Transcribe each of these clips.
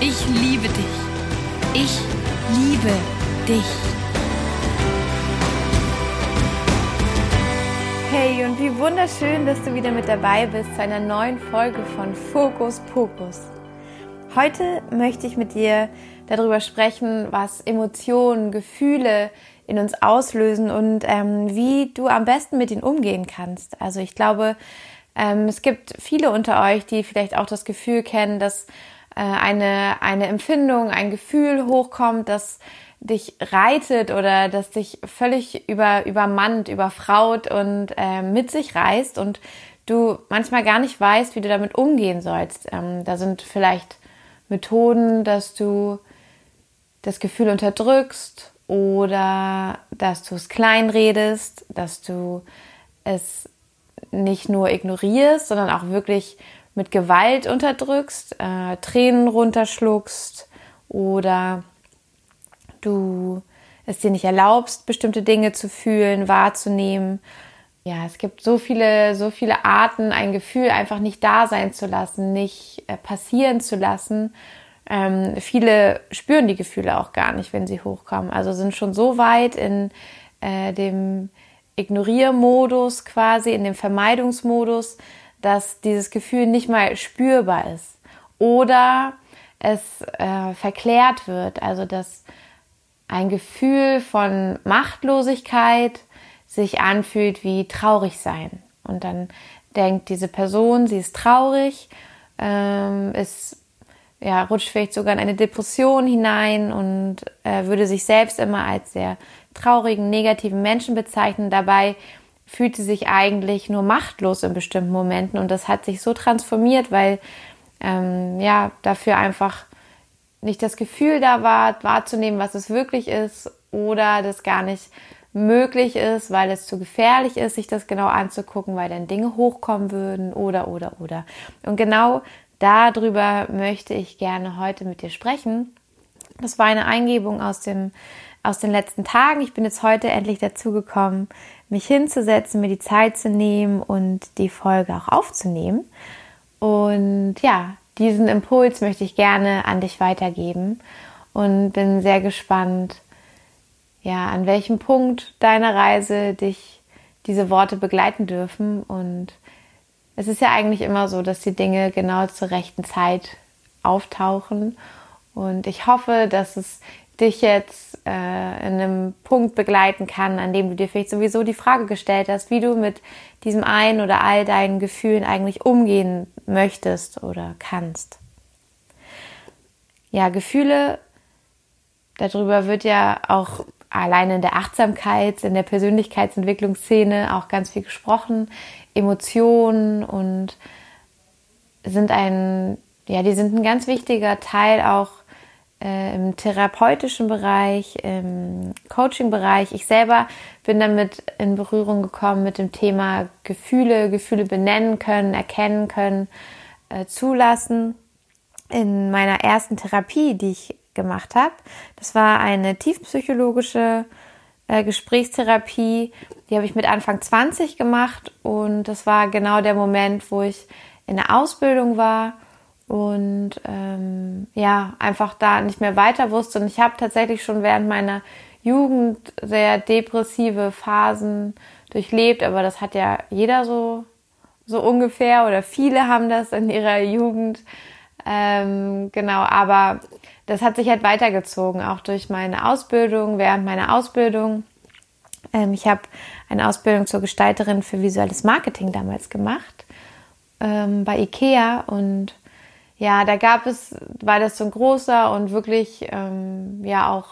Ich liebe dich. Ich liebe dich. Hey und wie wunderschön, dass du wieder mit dabei bist zu einer neuen Folge von Fokus Pokus. Heute möchte ich mit dir darüber sprechen, was Emotionen, Gefühle in uns auslösen und ähm, wie du am besten mit ihnen umgehen kannst. Also ich glaube, ähm, es gibt viele unter euch, die vielleicht auch das Gefühl kennen, dass eine, eine Empfindung, ein Gefühl hochkommt, das dich reitet oder das dich völlig über, übermannt, überfraut und äh, mit sich reißt und du manchmal gar nicht weißt, wie du damit umgehen sollst. Ähm, da sind vielleicht Methoden, dass du das Gefühl unterdrückst oder dass du es kleinredest, dass du es nicht nur ignorierst, sondern auch wirklich mit Gewalt unterdrückst, äh, Tränen runterschluckst oder du es dir nicht erlaubst, bestimmte Dinge zu fühlen, wahrzunehmen. Ja, es gibt so viele, so viele Arten, ein Gefühl einfach nicht da sein zu lassen, nicht äh, passieren zu lassen. Ähm, viele spüren die Gefühle auch gar nicht, wenn sie hochkommen. Also sind schon so weit in äh, dem Ignoriermodus quasi, in dem Vermeidungsmodus, dass dieses Gefühl nicht mal spürbar ist oder es äh, verklärt wird, also dass ein Gefühl von Machtlosigkeit sich anfühlt wie traurig sein. Und dann denkt diese Person, sie ist traurig, ähm, ist ja, rutscht vielleicht sogar in eine Depression hinein und äh, würde sich selbst immer als sehr traurigen, negativen Menschen bezeichnen. Dabei fühlt sie sich eigentlich nur machtlos in bestimmten Momenten und das hat sich so transformiert, weil ähm, ja dafür einfach nicht das Gefühl da war, wahrzunehmen, was es wirklich ist oder das gar nicht möglich ist, weil es zu gefährlich ist, sich das genau anzugucken, weil dann Dinge hochkommen würden oder oder oder. Und genau darüber möchte ich gerne heute mit dir sprechen. Das war eine Eingebung aus dem aus den letzten Tagen. Ich bin jetzt heute endlich dazu gekommen, mich hinzusetzen, mir die Zeit zu nehmen und die Folge auch aufzunehmen. Und ja, diesen Impuls möchte ich gerne an dich weitergeben und bin sehr gespannt, ja, an welchem Punkt deiner Reise dich diese Worte begleiten dürfen. Und es ist ja eigentlich immer so, dass die Dinge genau zur rechten Zeit auftauchen. Und ich hoffe, dass es dich jetzt äh, in einem Punkt begleiten kann, an dem du dir vielleicht sowieso die Frage gestellt hast, wie du mit diesem einen oder all deinen Gefühlen eigentlich umgehen möchtest oder kannst. Ja, Gefühle, darüber wird ja auch allein in der Achtsamkeit, in der Persönlichkeitsentwicklungsszene auch ganz viel gesprochen. Emotionen und sind ein, ja, die sind ein ganz wichtiger Teil auch äh, im therapeutischen Bereich, im Coaching-Bereich. Ich selber bin damit in Berührung gekommen mit dem Thema Gefühle, Gefühle benennen können, erkennen können, äh, zulassen. In meiner ersten Therapie, die ich gemacht habe, das war eine tiefpsychologische äh, Gesprächstherapie. Die habe ich mit Anfang 20 gemacht und das war genau der Moment, wo ich in der Ausbildung war und ähm, ja, einfach da nicht mehr weiter wusste. Und ich habe tatsächlich schon während meiner Jugend sehr depressive Phasen durchlebt, aber das hat ja jeder so, so ungefähr oder viele haben das in ihrer Jugend. Ähm, genau, aber das hat sich halt weitergezogen, auch durch meine Ausbildung, während meiner Ausbildung. Ähm, ich habe eine Ausbildung zur Gestalterin für visuelles Marketing damals gemacht ähm, bei IKEA und ja, da gab es, weil das so ein großer und wirklich ähm, ja auch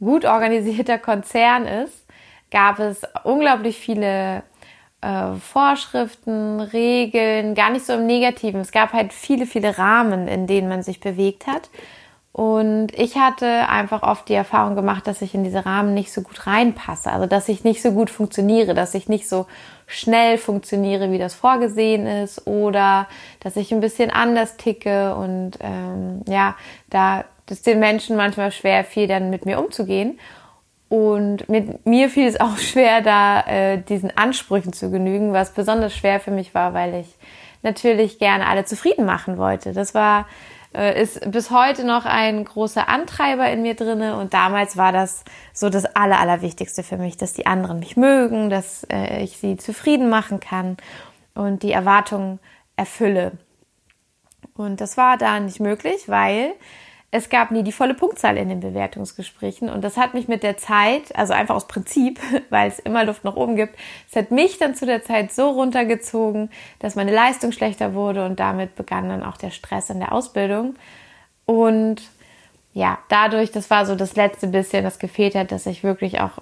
gut organisierter Konzern ist, gab es unglaublich viele äh, Vorschriften, Regeln, gar nicht so im Negativen. Es gab halt viele, viele Rahmen, in denen man sich bewegt hat. Und ich hatte einfach oft die Erfahrung gemacht, dass ich in diese Rahmen nicht so gut reinpasse. Also, dass ich nicht so gut funktioniere, dass ich nicht so schnell funktioniere, wie das vorgesehen ist, oder dass ich ein bisschen anders ticke und ähm, ja, da ist den Menschen manchmal schwer, viel dann mit mir umzugehen. Und mit mir fiel es auch schwer, da äh, diesen Ansprüchen zu genügen, was besonders schwer für mich war, weil ich natürlich gerne alle zufrieden machen wollte. Das war ist bis heute noch ein großer Antreiber in mir drinne und damals war das so das aller, allerwichtigste für mich, dass die anderen mich mögen, dass äh, ich sie zufrieden machen kann und die Erwartungen erfülle. Und das war da nicht möglich, weil es gab nie die volle Punktzahl in den Bewertungsgesprächen und das hat mich mit der Zeit, also einfach aus Prinzip, weil es immer Luft nach oben gibt, es hat mich dann zu der Zeit so runtergezogen, dass meine Leistung schlechter wurde und damit begann dann auch der Stress in der Ausbildung. Und ja, dadurch, das war so das letzte bisschen, das gefehlt hat, dass ich wirklich auch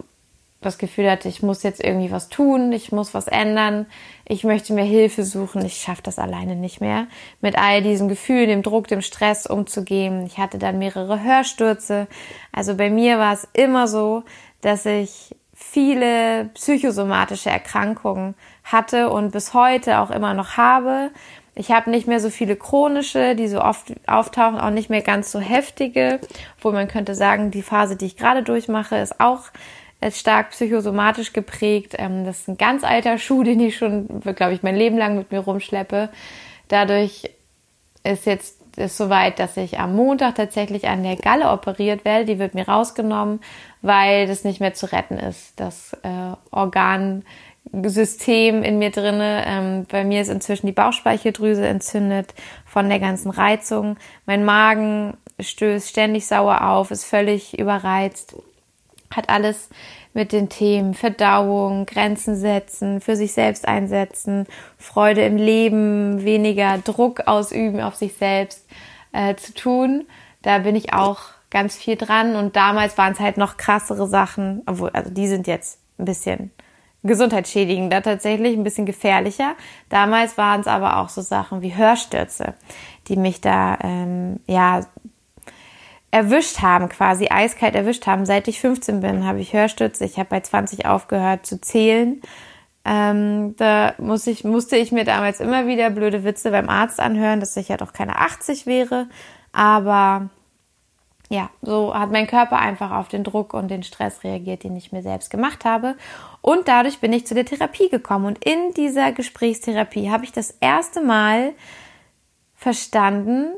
das Gefühl hatte, ich muss jetzt irgendwie was tun, ich muss was ändern, ich möchte mir Hilfe suchen, ich schaffe das alleine nicht mehr, mit all diesen Gefühlen, dem Druck, dem Stress umzugehen. Ich hatte dann mehrere Hörstürze. Also bei mir war es immer so, dass ich viele psychosomatische Erkrankungen hatte und bis heute auch immer noch habe. Ich habe nicht mehr so viele chronische, die so oft auftauchen, auch nicht mehr ganz so heftige, wo man könnte sagen, die Phase, die ich gerade durchmache, ist auch ist stark psychosomatisch geprägt. Ähm, das ist ein ganz alter Schuh, den ich schon, glaube ich, mein Leben lang mit mir rumschleppe. Dadurch ist jetzt ist soweit, dass ich am Montag tatsächlich an der Galle operiert werde. Die wird mir rausgenommen, weil das nicht mehr zu retten ist. Das äh, Organsystem in mir drinne. Ähm, bei mir ist inzwischen die Bauchspeicheldrüse entzündet von der ganzen Reizung. Mein Magen stößt ständig sauer auf, ist völlig überreizt hat alles mit den Themen Verdauung, Grenzen setzen, für sich selbst einsetzen, Freude im Leben, weniger Druck ausüben auf sich selbst äh, zu tun. Da bin ich auch ganz viel dran und damals waren es halt noch krassere Sachen, obwohl, also die sind jetzt ein bisschen gesundheitsschädigender tatsächlich, ein bisschen gefährlicher. Damals waren es aber auch so Sachen wie Hörstürze, die mich da ähm, ja erwischt haben, quasi eiskalt erwischt haben. Seit ich 15 bin, habe ich Hörstütze. Ich habe bei 20 aufgehört zu zählen. Ähm, da muss ich, musste ich mir damals immer wieder blöde Witze beim Arzt anhören, dass ich ja doch keine 80 wäre. Aber ja, so hat mein Körper einfach auf den Druck und den Stress reagiert, den ich mir selbst gemacht habe. Und dadurch bin ich zu der Therapie gekommen. Und in dieser Gesprächstherapie habe ich das erste Mal verstanden,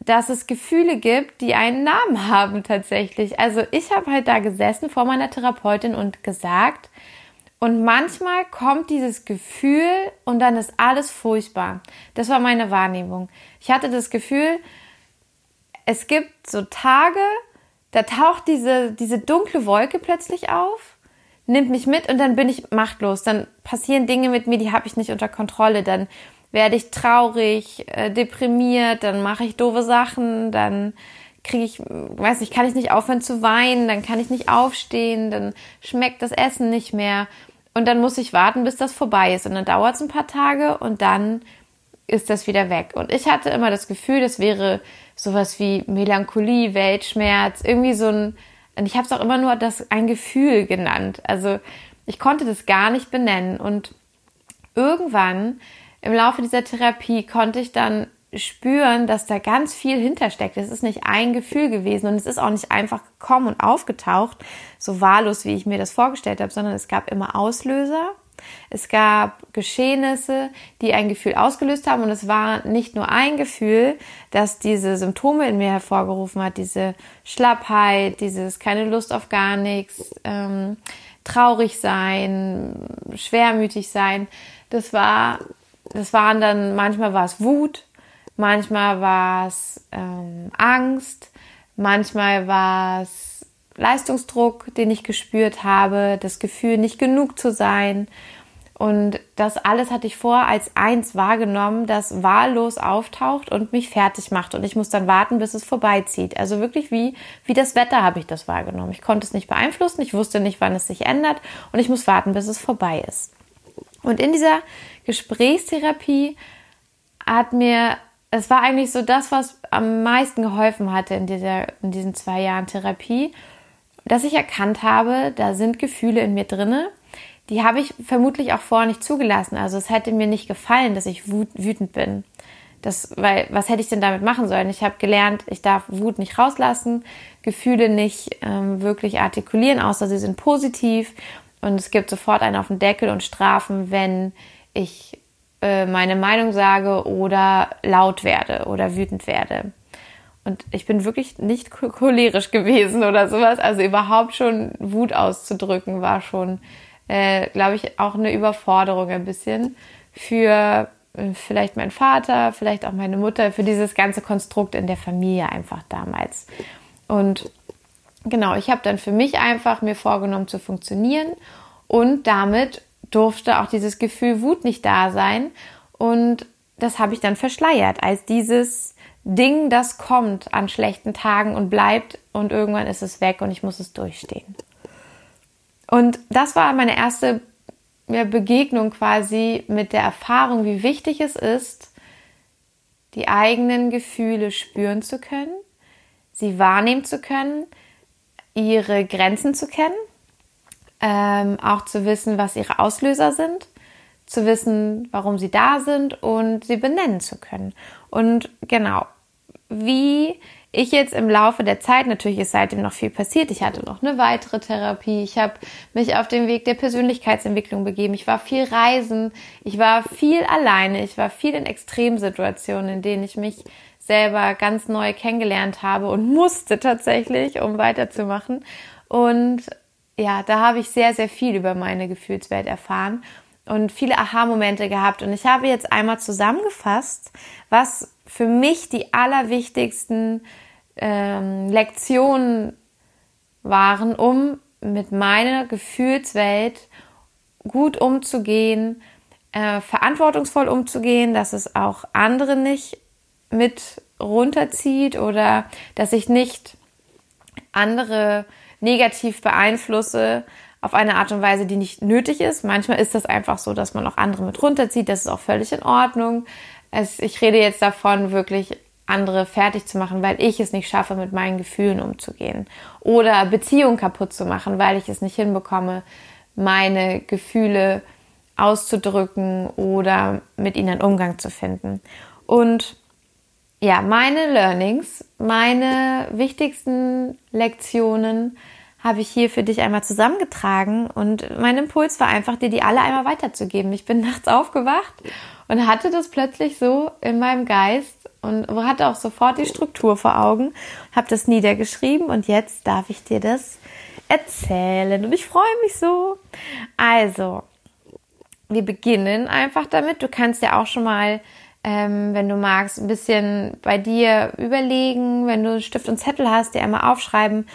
dass es Gefühle gibt, die einen Namen haben tatsächlich. Also ich habe halt da gesessen vor meiner Therapeutin und gesagt, und manchmal kommt dieses Gefühl und dann ist alles furchtbar. Das war meine Wahrnehmung. Ich hatte das Gefühl, es gibt so Tage, da taucht diese, diese dunkle Wolke plötzlich auf, nimmt mich mit und dann bin ich machtlos. Dann passieren Dinge mit mir, die habe ich nicht unter Kontrolle. Dann werde ich traurig, äh, deprimiert, dann mache ich doofe Sachen, dann kriege ich, weiß nicht, kann ich nicht aufhören zu weinen, dann kann ich nicht aufstehen, dann schmeckt das Essen nicht mehr und dann muss ich warten, bis das vorbei ist und dann dauert es ein paar Tage und dann ist das wieder weg. Und ich hatte immer das Gefühl, das wäre sowas wie Melancholie, Weltschmerz, irgendwie so ein, und ich habe es auch immer nur das ein Gefühl genannt. Also ich konnte das gar nicht benennen und irgendwann im Laufe dieser Therapie konnte ich dann spüren, dass da ganz viel hintersteckt. Es ist nicht ein Gefühl gewesen und es ist auch nicht einfach gekommen und aufgetaucht, so wahllos, wie ich mir das vorgestellt habe, sondern es gab immer Auslöser. Es gab Geschehnisse, die ein Gefühl ausgelöst haben und es war nicht nur ein Gefühl, das diese Symptome in mir hervorgerufen hat, diese Schlappheit, dieses keine Lust auf gar nichts, ähm, traurig sein, schwermütig sein. Das war das waren dann, manchmal war es Wut, manchmal war es ähm, Angst, manchmal war es Leistungsdruck, den ich gespürt habe, das Gefühl, nicht genug zu sein. Und das alles hatte ich vor als eins wahrgenommen, das wahllos auftaucht und mich fertig macht. Und ich muss dann warten, bis es vorbeizieht. Also wirklich wie, wie das Wetter habe ich das wahrgenommen. Ich konnte es nicht beeinflussen, ich wusste nicht, wann es sich ändert und ich muss warten, bis es vorbei ist. Und in dieser Gesprächstherapie hat mir, es war eigentlich so das, was am meisten geholfen hatte in, dieser, in diesen zwei Jahren Therapie, dass ich erkannt habe, da sind Gefühle in mir drinne, die habe ich vermutlich auch vorher nicht zugelassen. Also es hätte mir nicht gefallen, dass ich wütend bin. Das, weil, was hätte ich denn damit machen sollen? Ich habe gelernt, ich darf Wut nicht rauslassen, Gefühle nicht ähm, wirklich artikulieren, außer sie sind positiv. Und es gibt sofort einen auf den Deckel und Strafen, wenn ich äh, meine Meinung sage oder laut werde oder wütend werde. Und ich bin wirklich nicht cholerisch gewesen oder sowas. Also überhaupt schon Wut auszudrücken war schon, äh, glaube ich, auch eine Überforderung ein bisschen für äh, vielleicht mein Vater, vielleicht auch meine Mutter, für dieses ganze Konstrukt in der Familie einfach damals. Und genau, ich habe dann für mich einfach mir vorgenommen zu funktionieren und damit durfte auch dieses Gefühl Wut nicht da sein und das habe ich dann verschleiert als dieses Ding, das kommt an schlechten Tagen und bleibt und irgendwann ist es weg und ich muss es durchstehen. Und das war meine erste Begegnung quasi mit der Erfahrung, wie wichtig es ist, die eigenen Gefühle spüren zu können, sie wahrnehmen zu können, ihre Grenzen zu kennen, ähm, auch zu wissen, was ihre Auslöser sind, zu wissen, warum sie da sind und sie benennen zu können. Und genau, wie ich jetzt im Laufe der Zeit, natürlich ist seitdem noch viel passiert, ich hatte noch eine weitere Therapie, ich habe mich auf den Weg der Persönlichkeitsentwicklung begeben, ich war viel reisen, ich war viel alleine, ich war viel in Extremsituationen, in denen ich mich selber ganz neu kennengelernt habe und musste tatsächlich, um weiterzumachen. Und ja, da habe ich sehr, sehr viel über meine Gefühlswelt erfahren und viele Aha-Momente gehabt. Und ich habe jetzt einmal zusammengefasst, was für mich die allerwichtigsten ähm, Lektionen waren, um mit meiner Gefühlswelt gut umzugehen, äh, verantwortungsvoll umzugehen, dass es auch andere nicht mit runterzieht oder dass ich nicht andere negativ beeinflusse auf eine Art und Weise, die nicht nötig ist. Manchmal ist das einfach so, dass man auch andere mit runterzieht. Das ist auch völlig in Ordnung. Es, ich rede jetzt davon, wirklich andere fertig zu machen, weil ich es nicht schaffe, mit meinen Gefühlen umzugehen. Oder Beziehungen kaputt zu machen, weil ich es nicht hinbekomme, meine Gefühle auszudrücken oder mit ihnen einen Umgang zu finden. Und ja, meine Learnings, meine wichtigsten Lektionen habe ich hier für dich einmal zusammengetragen und mein Impuls war einfach, dir die alle einmal weiterzugeben. Ich bin nachts aufgewacht und hatte das plötzlich so in meinem Geist und hatte auch sofort die Struktur vor Augen, habe das niedergeschrieben und jetzt darf ich dir das erzählen und ich freue mich so. Also, wir beginnen einfach damit. Du kannst ja auch schon mal, ähm, wenn du magst, ein bisschen bei dir überlegen, wenn du Stift und Zettel hast, dir einmal aufschreiben,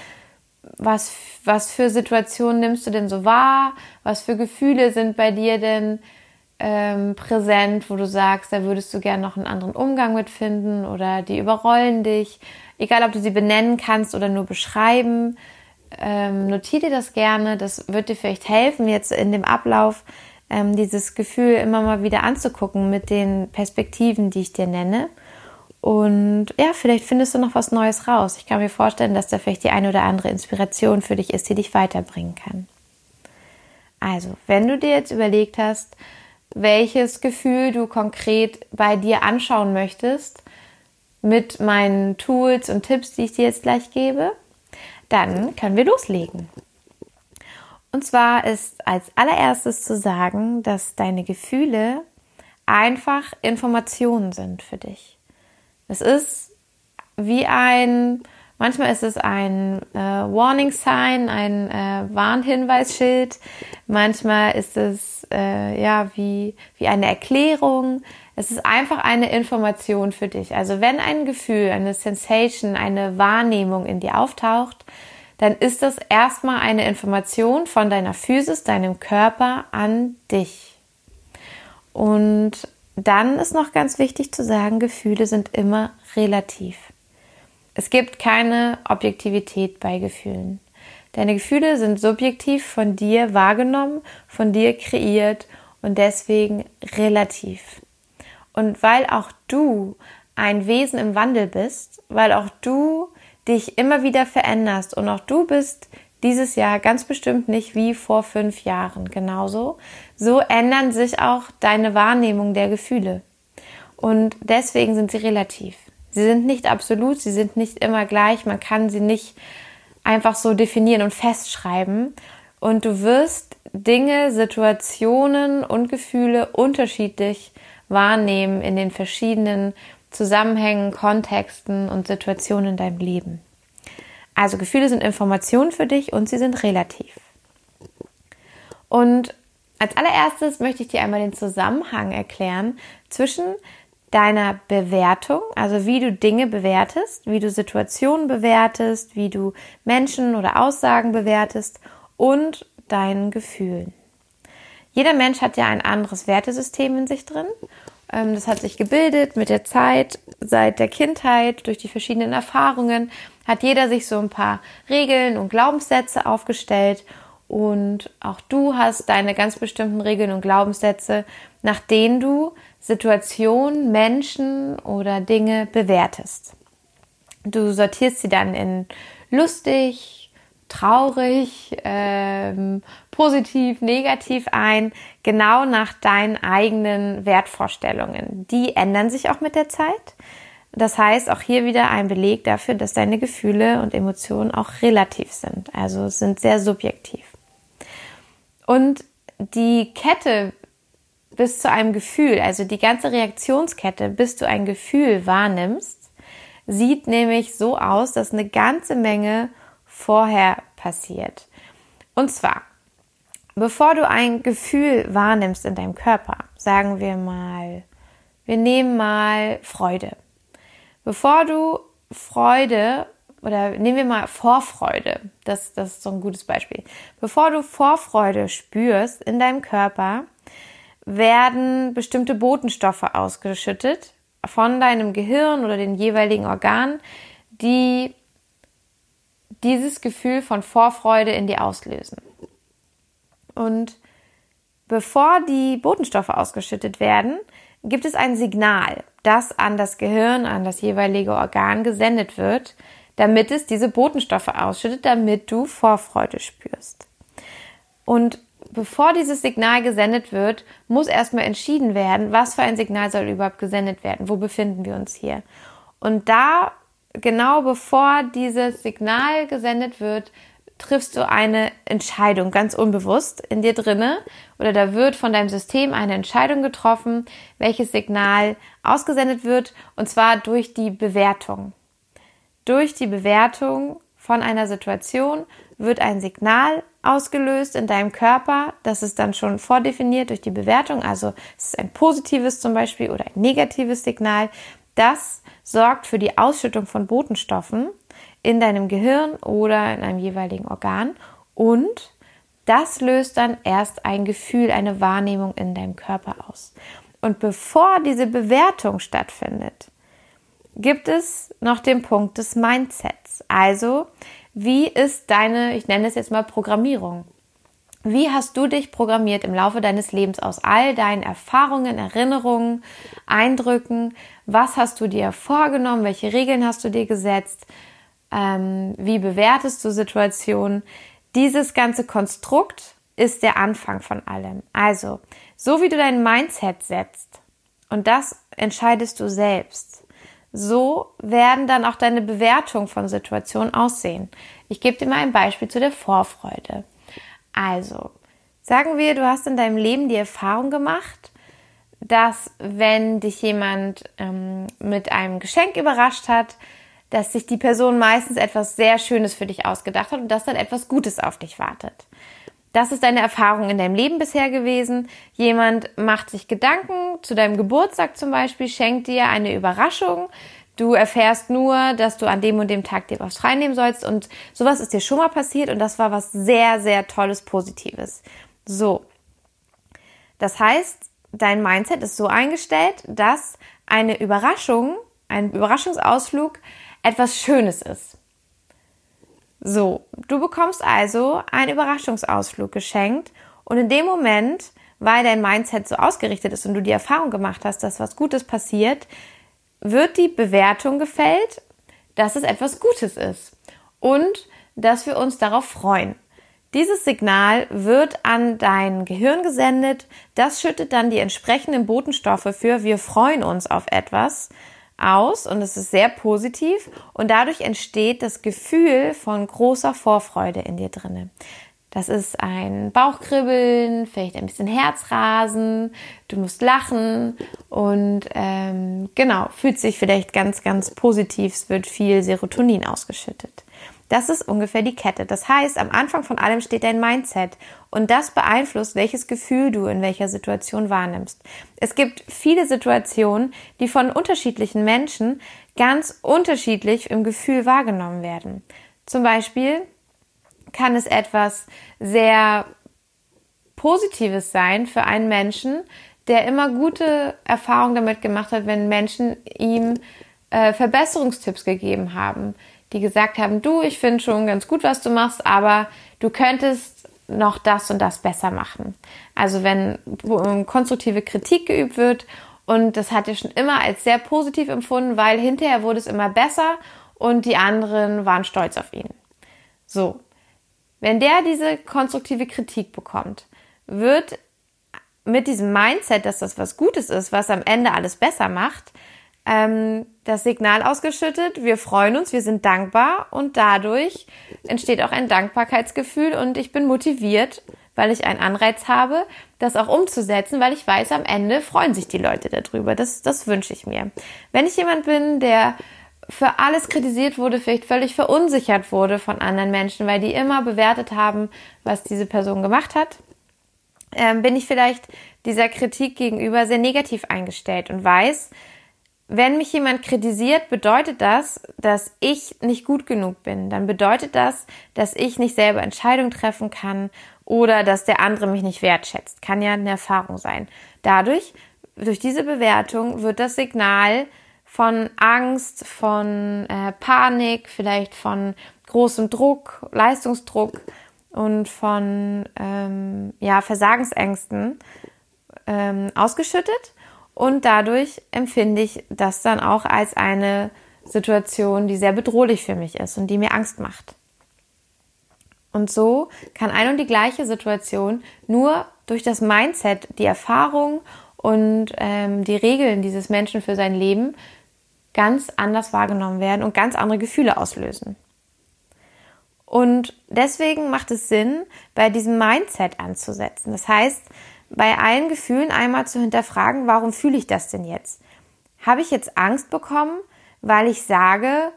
was, was für Situationen nimmst du denn so wahr? Was für Gefühle sind bei dir denn ähm, präsent, wo du sagst, da würdest du gerne noch einen anderen Umgang mitfinden oder die überrollen dich. Egal, ob du sie benennen kannst oder nur beschreiben, ähm, notier dir das gerne. Das wird dir vielleicht helfen, jetzt in dem Ablauf ähm, dieses Gefühl immer mal wieder anzugucken mit den Perspektiven, die ich dir nenne. Und ja, vielleicht findest du noch was Neues raus. Ich kann mir vorstellen, dass da vielleicht die eine oder andere Inspiration für dich ist, die dich weiterbringen kann. Also, wenn du dir jetzt überlegt hast, welches Gefühl du konkret bei dir anschauen möchtest mit meinen Tools und Tipps, die ich dir jetzt gleich gebe, dann können wir loslegen. Und zwar ist als allererstes zu sagen, dass deine Gefühle einfach Informationen sind für dich. Es ist wie ein Manchmal ist es ein äh, Warning Sign, ein äh, Warnhinweisschild. Manchmal ist es äh, ja wie, wie eine Erklärung. Es ist einfach eine Information für dich. Also wenn ein Gefühl, eine Sensation, eine Wahrnehmung in dir auftaucht, dann ist das erstmal eine Information von deiner Physis, deinem Körper an dich. Und dann ist noch ganz wichtig zu sagen, Gefühle sind immer relativ. Es gibt keine Objektivität bei Gefühlen. Deine Gefühle sind subjektiv von dir wahrgenommen, von dir kreiert und deswegen relativ. Und weil auch du ein Wesen im Wandel bist, weil auch du dich immer wieder veränderst und auch du bist dieses Jahr ganz bestimmt nicht wie vor fünf Jahren genauso, so ändern sich auch deine Wahrnehmung der Gefühle. Und deswegen sind sie relativ. Sie sind nicht absolut, sie sind nicht immer gleich, man kann sie nicht einfach so definieren und festschreiben. Und du wirst Dinge, Situationen und Gefühle unterschiedlich wahrnehmen in den verschiedenen Zusammenhängen, Kontexten und Situationen in deinem Leben. Also Gefühle sind Informationen für dich und sie sind relativ. Und als allererstes möchte ich dir einmal den Zusammenhang erklären zwischen deiner Bewertung, also wie du Dinge bewertest, wie du Situationen bewertest, wie du Menschen oder Aussagen bewertest und deinen Gefühlen. Jeder Mensch hat ja ein anderes Wertesystem in sich drin. Ähm, das hat sich gebildet mit der Zeit, seit der Kindheit, durch die verschiedenen Erfahrungen, hat jeder sich so ein paar Regeln und Glaubenssätze aufgestellt. Und auch du hast deine ganz bestimmten Regeln und Glaubenssätze, nach denen du Situationen, Menschen oder Dinge bewertest. Du sortierst sie dann in lustig, traurig, ähm, positiv, negativ ein, genau nach deinen eigenen Wertvorstellungen. Die ändern sich auch mit der Zeit. Das heißt, auch hier wieder ein Beleg dafür, dass deine Gefühle und Emotionen auch relativ sind, also sind sehr subjektiv. Und die Kette bis zu einem Gefühl, also die ganze Reaktionskette, bis du ein Gefühl wahrnimmst, sieht nämlich so aus, dass eine ganze Menge vorher passiert. Und zwar, bevor du ein Gefühl wahrnimmst in deinem Körper, sagen wir mal, wir nehmen mal Freude. Bevor du Freude oder nehmen wir mal Vorfreude, das, das ist so ein gutes Beispiel. Bevor du Vorfreude spürst in deinem Körper, werden bestimmte Botenstoffe ausgeschüttet von deinem Gehirn oder den jeweiligen Organen, die dieses Gefühl von Vorfreude in dir auslösen. Und bevor die Botenstoffe ausgeschüttet werden, gibt es ein Signal, das an das Gehirn, an das jeweilige Organ gesendet wird, damit es diese Botenstoffe ausschüttet, damit du Vorfreude spürst. Und bevor dieses Signal gesendet wird, muss erstmal entschieden werden, was für ein Signal soll überhaupt gesendet werden, wo befinden wir uns hier. Und da genau bevor dieses Signal gesendet wird, triffst du eine Entscheidung ganz unbewusst in dir drinne oder da wird von deinem System eine Entscheidung getroffen, welches Signal ausgesendet wird und zwar durch die Bewertung. Durch die Bewertung von einer Situation wird ein Signal ausgelöst in deinem Körper. Das ist dann schon vordefiniert durch die Bewertung. Also es ist ein positives zum Beispiel oder ein negatives Signal. Das sorgt für die Ausschüttung von Botenstoffen in deinem Gehirn oder in einem jeweiligen Organ und das löst dann erst ein Gefühl, eine Wahrnehmung in deinem Körper aus. Und bevor diese Bewertung stattfindet, gibt es noch den Punkt des Mindsets. Also, wie ist deine, ich nenne es jetzt mal Programmierung? Wie hast du dich programmiert im Laufe deines Lebens aus all deinen Erfahrungen, Erinnerungen, Eindrücken? Was hast du dir vorgenommen? Welche Regeln hast du dir gesetzt? Ähm, wie bewertest du Situationen? Dieses ganze Konstrukt ist der Anfang von allem. Also, so wie du dein Mindset setzt, und das entscheidest du selbst, so werden dann auch deine Bewertungen von Situationen aussehen. Ich gebe dir mal ein Beispiel zu der Vorfreude. Also, sagen wir, du hast in deinem Leben die Erfahrung gemacht, dass wenn dich jemand ähm, mit einem Geschenk überrascht hat, dass sich die Person meistens etwas sehr Schönes für dich ausgedacht hat und dass dann etwas Gutes auf dich wartet. Das ist deine Erfahrung in deinem Leben bisher gewesen. Jemand macht sich Gedanken zu deinem Geburtstag zum Beispiel, schenkt dir eine Überraschung. Du erfährst nur, dass du an dem und dem Tag dir was freinehmen sollst und sowas ist dir schon mal passiert und das war was sehr, sehr Tolles, Positives. So. Das heißt, dein Mindset ist so eingestellt, dass eine Überraschung, ein Überraschungsausflug etwas Schönes ist. So, du bekommst also einen Überraschungsausflug geschenkt und in dem Moment weil dein Mindset so ausgerichtet ist und du die Erfahrung gemacht hast, dass was Gutes passiert, wird die Bewertung gefällt, dass es etwas Gutes ist und dass wir uns darauf freuen. Dieses Signal wird an dein Gehirn gesendet. Das schüttet dann die entsprechenden Botenstoffe für wir freuen uns auf etwas aus und es ist sehr positiv und dadurch entsteht das Gefühl von großer Vorfreude in dir drinne. Das ist ein Bauchkribbeln, vielleicht ein bisschen Herzrasen, du musst lachen und ähm, genau, fühlt sich vielleicht ganz, ganz positiv, es wird viel Serotonin ausgeschüttet. Das ist ungefähr die Kette. Das heißt, am Anfang von allem steht dein Mindset und das beeinflusst, welches Gefühl du in welcher Situation wahrnimmst. Es gibt viele Situationen, die von unterschiedlichen Menschen ganz unterschiedlich im Gefühl wahrgenommen werden. Zum Beispiel kann es etwas sehr Positives sein für einen Menschen, der immer gute Erfahrungen damit gemacht hat, wenn Menschen ihm äh, Verbesserungstipps gegeben haben die gesagt haben, du, ich finde schon ganz gut, was du machst, aber du könntest noch das und das besser machen. Also wenn konstruktive Kritik geübt wird und das hat er schon immer als sehr positiv empfunden, weil hinterher wurde es immer besser und die anderen waren stolz auf ihn. So. Wenn der diese konstruktive Kritik bekommt, wird mit diesem Mindset, dass das was Gutes ist, was am Ende alles besser macht, ähm, das Signal ausgeschüttet, wir freuen uns, wir sind dankbar und dadurch entsteht auch ein Dankbarkeitsgefühl und ich bin motiviert, weil ich einen Anreiz habe, das auch umzusetzen, weil ich weiß, am Ende freuen sich die Leute darüber. Das, das wünsche ich mir. Wenn ich jemand bin, der für alles kritisiert wurde, vielleicht völlig verunsichert wurde von anderen Menschen, weil die immer bewertet haben, was diese Person gemacht hat, ähm, bin ich vielleicht dieser Kritik gegenüber sehr negativ eingestellt und weiß, wenn mich jemand kritisiert, bedeutet das, dass ich nicht gut genug bin. Dann bedeutet das, dass ich nicht selber Entscheidungen treffen kann oder dass der andere mich nicht wertschätzt. Kann ja eine Erfahrung sein. Dadurch, durch diese Bewertung wird das Signal von Angst, von äh, Panik, vielleicht von großem Druck, Leistungsdruck und von ähm, ja, Versagensängsten ähm, ausgeschüttet und dadurch empfinde ich das dann auch als eine Situation, die sehr bedrohlich für mich ist und die mir Angst macht. Und so kann ein und die gleiche Situation nur durch das Mindset, die Erfahrung und ähm, die Regeln dieses Menschen für sein Leben ganz anders wahrgenommen werden und ganz andere Gefühle auslösen. Und deswegen macht es Sinn, bei diesem Mindset anzusetzen. Das heißt, bei allen Gefühlen einmal zu hinterfragen, warum fühle ich das denn jetzt? Habe ich jetzt Angst bekommen, weil ich sage,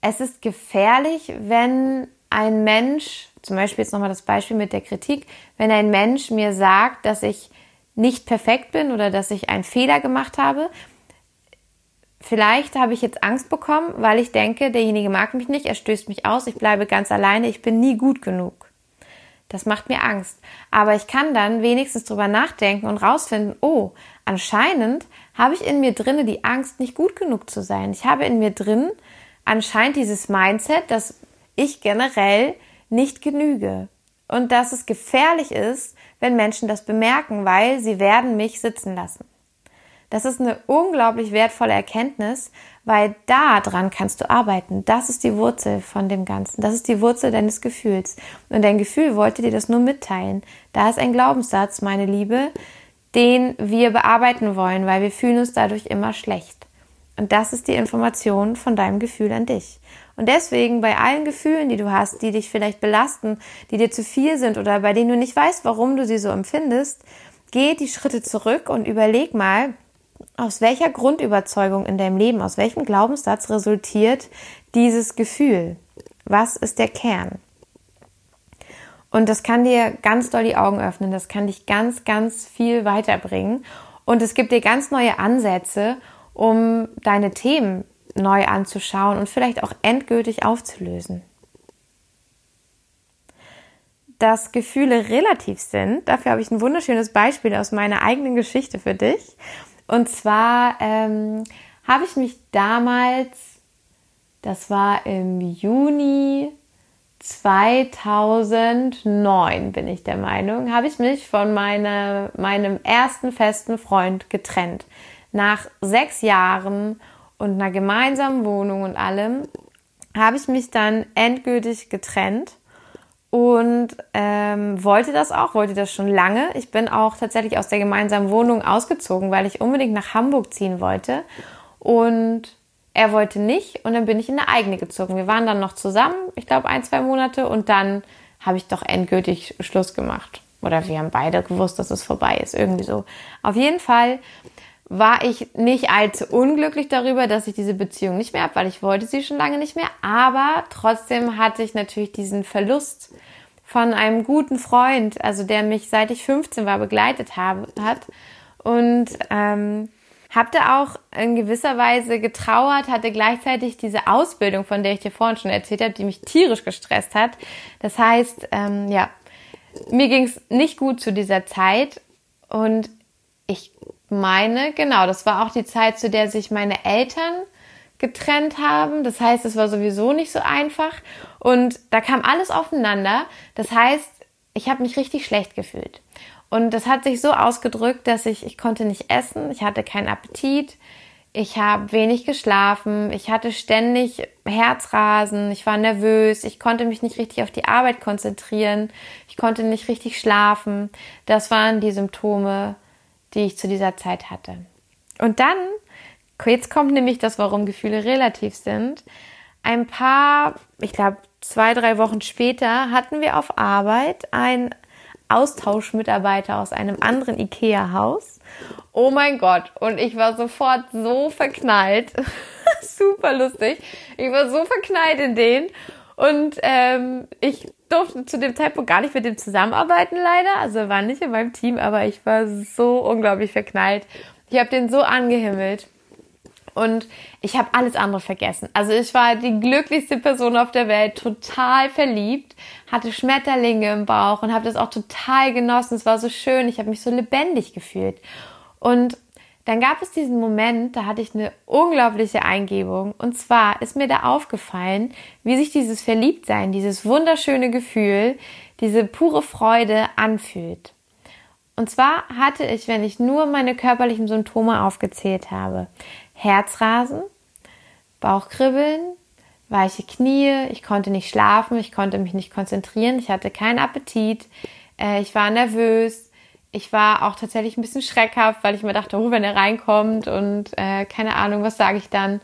es ist gefährlich, wenn ein Mensch, zum Beispiel jetzt nochmal das Beispiel mit der Kritik, wenn ein Mensch mir sagt, dass ich nicht perfekt bin oder dass ich einen Fehler gemacht habe, vielleicht habe ich jetzt Angst bekommen, weil ich denke, derjenige mag mich nicht, er stößt mich aus, ich bleibe ganz alleine, ich bin nie gut genug. Das macht mir Angst. Aber ich kann dann wenigstens drüber nachdenken und rausfinden, oh, anscheinend habe ich in mir drinne die Angst, nicht gut genug zu sein. Ich habe in mir drin anscheinend dieses Mindset, dass ich generell nicht genüge. Und dass es gefährlich ist, wenn Menschen das bemerken, weil sie werden mich sitzen lassen. Das ist eine unglaublich wertvolle Erkenntnis, weil da dran kannst du arbeiten. Das ist die Wurzel von dem Ganzen. Das ist die Wurzel deines Gefühls. Und dein Gefühl wollte dir das nur mitteilen. Da ist ein Glaubenssatz, meine Liebe, den wir bearbeiten wollen, weil wir fühlen uns dadurch immer schlecht. Und das ist die Information von deinem Gefühl an dich. Und deswegen bei allen Gefühlen, die du hast, die dich vielleicht belasten, die dir zu viel sind oder bei denen du nicht weißt, warum du sie so empfindest, geh die Schritte zurück und überleg mal, aus welcher Grundüberzeugung in deinem Leben, aus welchem Glaubenssatz resultiert dieses Gefühl? Was ist der Kern? Und das kann dir ganz doll die Augen öffnen, das kann dich ganz, ganz viel weiterbringen. Und es gibt dir ganz neue Ansätze, um deine Themen neu anzuschauen und vielleicht auch endgültig aufzulösen. Dass Gefühle relativ sind, dafür habe ich ein wunderschönes Beispiel aus meiner eigenen Geschichte für dich. Und zwar ähm, habe ich mich damals, das war im Juni 2009 bin ich der Meinung, habe ich mich von meine, meinem ersten festen Freund getrennt. Nach sechs Jahren und einer gemeinsamen Wohnung und allem habe ich mich dann endgültig getrennt und ähm, wollte das auch, wollte das schon lange. Ich bin auch tatsächlich aus der gemeinsamen Wohnung ausgezogen, weil ich unbedingt nach Hamburg ziehen wollte. Und er wollte nicht und dann bin ich in eine eigene gezogen. Wir waren dann noch zusammen, ich glaube ein, zwei Monate und dann habe ich doch endgültig Schluss gemacht. Oder wir haben beide gewusst, dass es vorbei ist, irgendwie so. Auf jeden Fall war ich nicht allzu unglücklich darüber, dass ich diese Beziehung nicht mehr habe, weil ich wollte sie schon lange nicht mehr. Aber trotzdem hatte ich natürlich diesen Verlust von einem guten Freund, also der mich seit ich 15 war begleitet habe, hat. Und ähm, habe da auch in gewisser Weise getrauert, hatte gleichzeitig diese Ausbildung, von der ich dir vorhin schon erzählt habe, die mich tierisch gestresst hat. Das heißt, ähm, ja, mir ging es nicht gut zu dieser Zeit und ich meine, genau, das war auch die Zeit, zu der sich meine Eltern getrennt haben. Das heißt, es war sowieso nicht so einfach und da kam alles aufeinander. Das heißt, ich habe mich richtig schlecht gefühlt. Und das hat sich so ausgedrückt, dass ich, ich konnte nicht essen, ich hatte keinen Appetit, ich habe wenig geschlafen, ich hatte ständig Herzrasen, ich war nervös, ich konnte mich nicht richtig auf die Arbeit konzentrieren, ich konnte nicht richtig schlafen. Das waren die Symptome, die ich zu dieser Zeit hatte. Und dann, jetzt kommt nämlich das, warum Gefühle relativ sind. Ein paar, ich glaube, zwei, drei Wochen später hatten wir auf Arbeit ein Austauschmitarbeiter aus einem anderen IKEA-Haus. Oh mein Gott. Und ich war sofort so verknallt. Super lustig. Ich war so verknallt in den. Und ähm, ich durfte zu dem Zeitpunkt gar nicht mit dem zusammenarbeiten, leider. Also er war nicht in meinem Team, aber ich war so unglaublich verknallt. Ich habe den so angehimmelt. Und ich habe alles andere vergessen. Also ich war die glücklichste Person auf der Welt, total verliebt, hatte Schmetterlinge im Bauch und habe das auch total genossen. Es war so schön, ich habe mich so lebendig gefühlt. Und dann gab es diesen Moment, da hatte ich eine unglaubliche Eingebung. Und zwar ist mir da aufgefallen, wie sich dieses Verliebtsein, dieses wunderschöne Gefühl, diese pure Freude anfühlt. Und zwar hatte ich, wenn ich nur meine körperlichen Symptome aufgezählt habe, Herzrasen, Bauchkribbeln, weiche Knie, ich konnte nicht schlafen, ich konnte mich nicht konzentrieren, ich hatte keinen Appetit, äh, ich war nervös, ich war auch tatsächlich ein bisschen schreckhaft, weil ich mir dachte, oh, wenn er reinkommt und äh, keine Ahnung, was sage ich dann.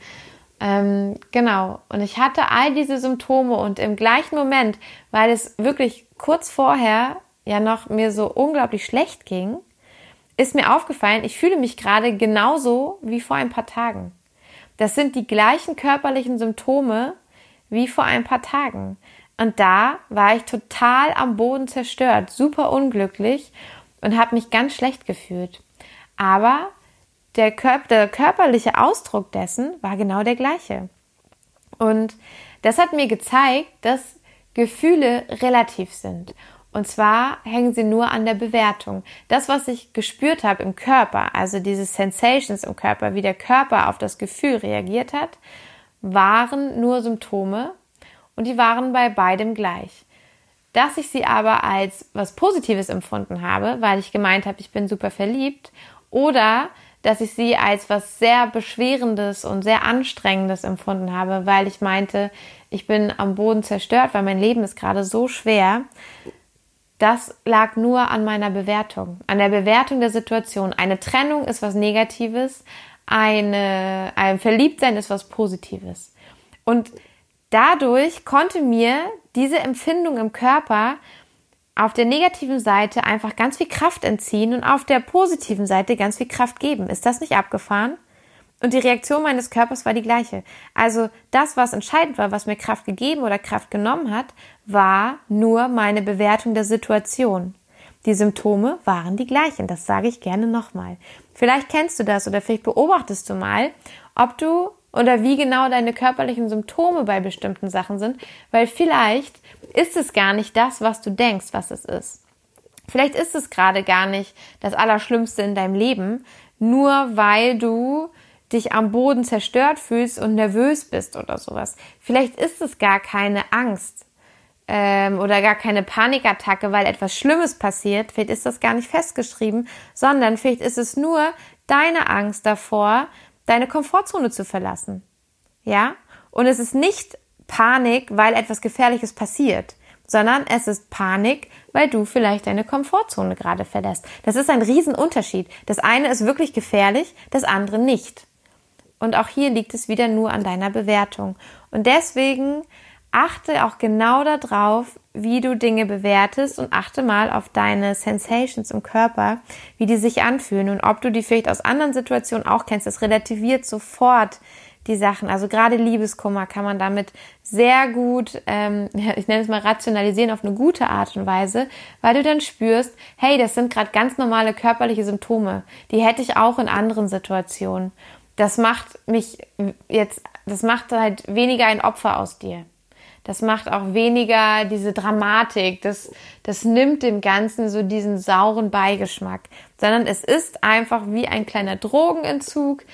Ähm, genau. Und ich hatte all diese Symptome und im gleichen Moment, weil es wirklich kurz vorher ja noch mir so unglaublich schlecht ging, ist mir aufgefallen, ich fühle mich gerade genauso wie vor ein paar Tagen. Das sind die gleichen körperlichen Symptome wie vor ein paar Tagen. Und da war ich total am Boden zerstört, super unglücklich und habe mich ganz schlecht gefühlt. Aber der, Körper, der körperliche Ausdruck dessen war genau der gleiche. Und das hat mir gezeigt, dass Gefühle relativ sind und zwar hängen sie nur an der Bewertung. Das, was ich gespürt habe im Körper, also diese Sensations im Körper, wie der Körper auf das Gefühl reagiert hat, waren nur Symptome und die waren bei beidem gleich. Dass ich sie aber als was Positives empfunden habe, weil ich gemeint habe, ich bin super verliebt, oder dass ich sie als was sehr Beschwerendes und sehr Anstrengendes empfunden habe, weil ich meinte, ich bin am Boden zerstört, weil mein Leben ist gerade so schwer, das lag nur an meiner Bewertung, an der Bewertung der Situation. Eine Trennung ist was Negatives, eine, ein Verliebtsein ist was Positives. Und dadurch konnte mir diese Empfindung im Körper auf der negativen Seite einfach ganz viel Kraft entziehen und auf der positiven Seite ganz viel Kraft geben. Ist das nicht abgefahren? Und die Reaktion meines Körpers war die gleiche. Also das, was entscheidend war, was mir Kraft gegeben oder Kraft genommen hat, war nur meine Bewertung der Situation. Die Symptome waren die gleichen. Das sage ich gerne nochmal. Vielleicht kennst du das oder vielleicht beobachtest du mal, ob du oder wie genau deine körperlichen Symptome bei bestimmten Sachen sind, weil vielleicht ist es gar nicht das, was du denkst, was es ist. Vielleicht ist es gerade gar nicht das Allerschlimmste in deinem Leben, nur weil du dich am Boden zerstört fühlst und nervös bist oder sowas. Vielleicht ist es gar keine Angst, ähm, oder gar keine Panikattacke, weil etwas Schlimmes passiert. Vielleicht ist das gar nicht festgeschrieben, sondern vielleicht ist es nur deine Angst davor, deine Komfortzone zu verlassen. Ja? Und es ist nicht Panik, weil etwas Gefährliches passiert, sondern es ist Panik, weil du vielleicht deine Komfortzone gerade verlässt. Das ist ein Riesenunterschied. Das eine ist wirklich gefährlich, das andere nicht. Und auch hier liegt es wieder nur an deiner Bewertung. Und deswegen achte auch genau darauf, wie du Dinge bewertest und achte mal auf deine Sensations im Körper, wie die sich anfühlen und ob du die vielleicht aus anderen Situationen auch kennst. Das relativiert sofort die Sachen. Also gerade Liebeskummer kann man damit sehr gut, ähm, ich nenne es mal rationalisieren auf eine gute Art und Weise, weil du dann spürst, hey, das sind gerade ganz normale körperliche Symptome. Die hätte ich auch in anderen Situationen. Das macht mich jetzt, das macht halt weniger ein Opfer aus dir. Das macht auch weniger diese Dramatik. Das, das nimmt dem Ganzen so diesen sauren Beigeschmack. Sondern es ist einfach wie ein kleiner Drogenentzug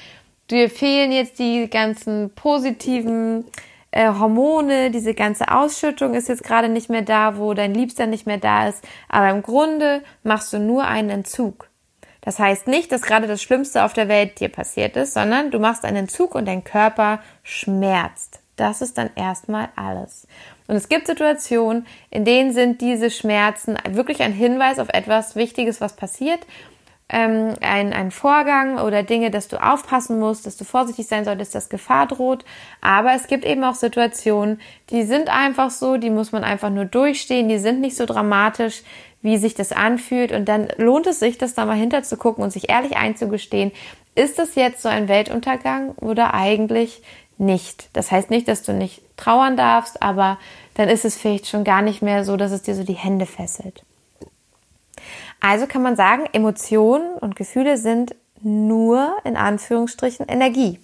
dir fehlen jetzt die ganzen positiven äh, Hormone, diese ganze Ausschüttung ist jetzt gerade nicht mehr da, wo dein Liebster nicht mehr da ist. Aber im Grunde machst du nur einen Entzug. Das heißt nicht, dass gerade das Schlimmste auf der Welt dir passiert ist, sondern du machst einen Entzug und dein Körper schmerzt. Das ist dann erstmal alles. Und es gibt Situationen, in denen sind diese Schmerzen wirklich ein Hinweis auf etwas Wichtiges, was passiert ähm, ein, ein Vorgang oder Dinge, dass du aufpassen musst, dass du vorsichtig sein solltest, dass Gefahr droht. Aber es gibt eben auch Situationen, die sind einfach so, die muss man einfach nur durchstehen, die sind nicht so dramatisch, wie sich das anfühlt. Und dann lohnt es sich, das da mal hinter zu gucken und sich ehrlich einzugestehen, ist das jetzt so ein Weltuntergang oder eigentlich nicht? Das heißt nicht, dass du nicht trauern darfst, aber dann ist es vielleicht schon gar nicht mehr so, dass es dir so die Hände fesselt. Also kann man sagen, Emotionen und Gefühle sind nur in Anführungsstrichen Energie.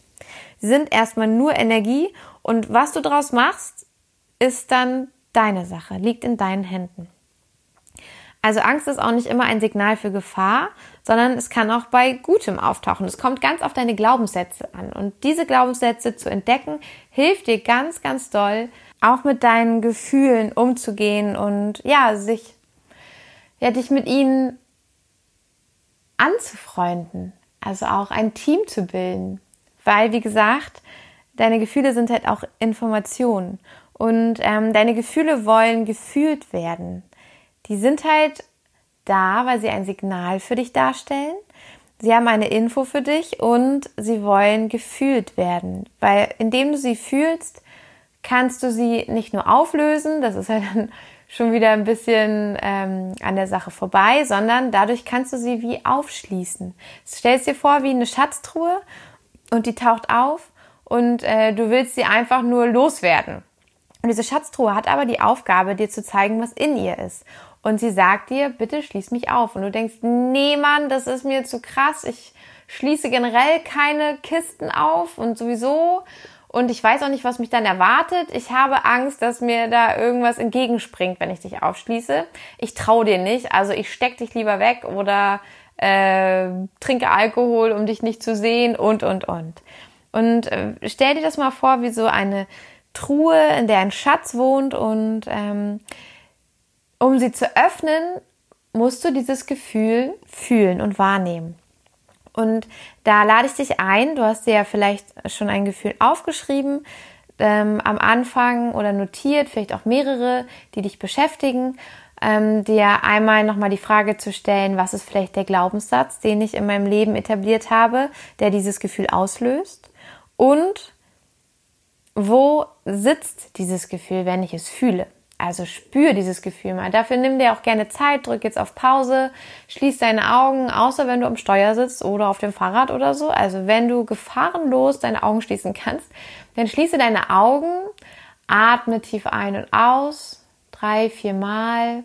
Sie sind erstmal nur Energie und was du daraus machst, ist dann deine Sache, liegt in deinen Händen. Also Angst ist auch nicht immer ein Signal für Gefahr, sondern es kann auch bei Gutem auftauchen. Es kommt ganz auf deine Glaubenssätze an. Und diese Glaubenssätze zu entdecken, hilft dir ganz, ganz doll, auch mit deinen Gefühlen umzugehen und ja, sich ja, dich mit ihnen anzufreunden, also auch ein Team zu bilden. Weil, wie gesagt, deine Gefühle sind halt auch Informationen und ähm, deine Gefühle wollen gefühlt werden. Die sind halt da, weil sie ein Signal für dich darstellen. Sie haben eine Info für dich und sie wollen gefühlt werden, weil indem du sie fühlst, kannst du sie nicht nur auflösen, das ist ja dann schon wieder ein bisschen ähm, an der Sache vorbei, sondern dadurch kannst du sie wie aufschließen. Stellst dir vor wie eine Schatztruhe und die taucht auf und äh, du willst sie einfach nur loswerden. Und diese Schatztruhe hat aber die Aufgabe, dir zu zeigen, was in ihr ist. Und sie sagt dir, bitte schließ mich auf. Und du denkst, nee, Mann, das ist mir zu krass. Ich schließe generell keine Kisten auf und sowieso und ich weiß auch nicht, was mich dann erwartet. Ich habe Angst, dass mir da irgendwas entgegenspringt, wenn ich dich aufschließe. Ich traue dir nicht, also ich steck dich lieber weg oder äh, trinke Alkohol, um dich nicht zu sehen und, und, und. Und äh, stell dir das mal vor, wie so eine Truhe, in der ein Schatz wohnt und ähm, um sie zu öffnen, musst du dieses Gefühl fühlen und wahrnehmen. Und da lade ich dich ein, du hast dir ja vielleicht schon ein Gefühl aufgeschrieben ähm, am Anfang oder notiert, vielleicht auch mehrere, die dich beschäftigen, ähm, dir einmal nochmal die Frage zu stellen, was ist vielleicht der Glaubenssatz, den ich in meinem Leben etabliert habe, der dieses Gefühl auslöst und wo sitzt dieses Gefühl, wenn ich es fühle? Also spür dieses Gefühl mal. Dafür nimm dir auch gerne Zeit, drück jetzt auf Pause, schließ deine Augen, außer wenn du am Steuer sitzt oder auf dem Fahrrad oder so. Also wenn du gefahrenlos deine Augen schließen kannst, dann schließe deine Augen, atme tief ein und aus, drei, vier Mal,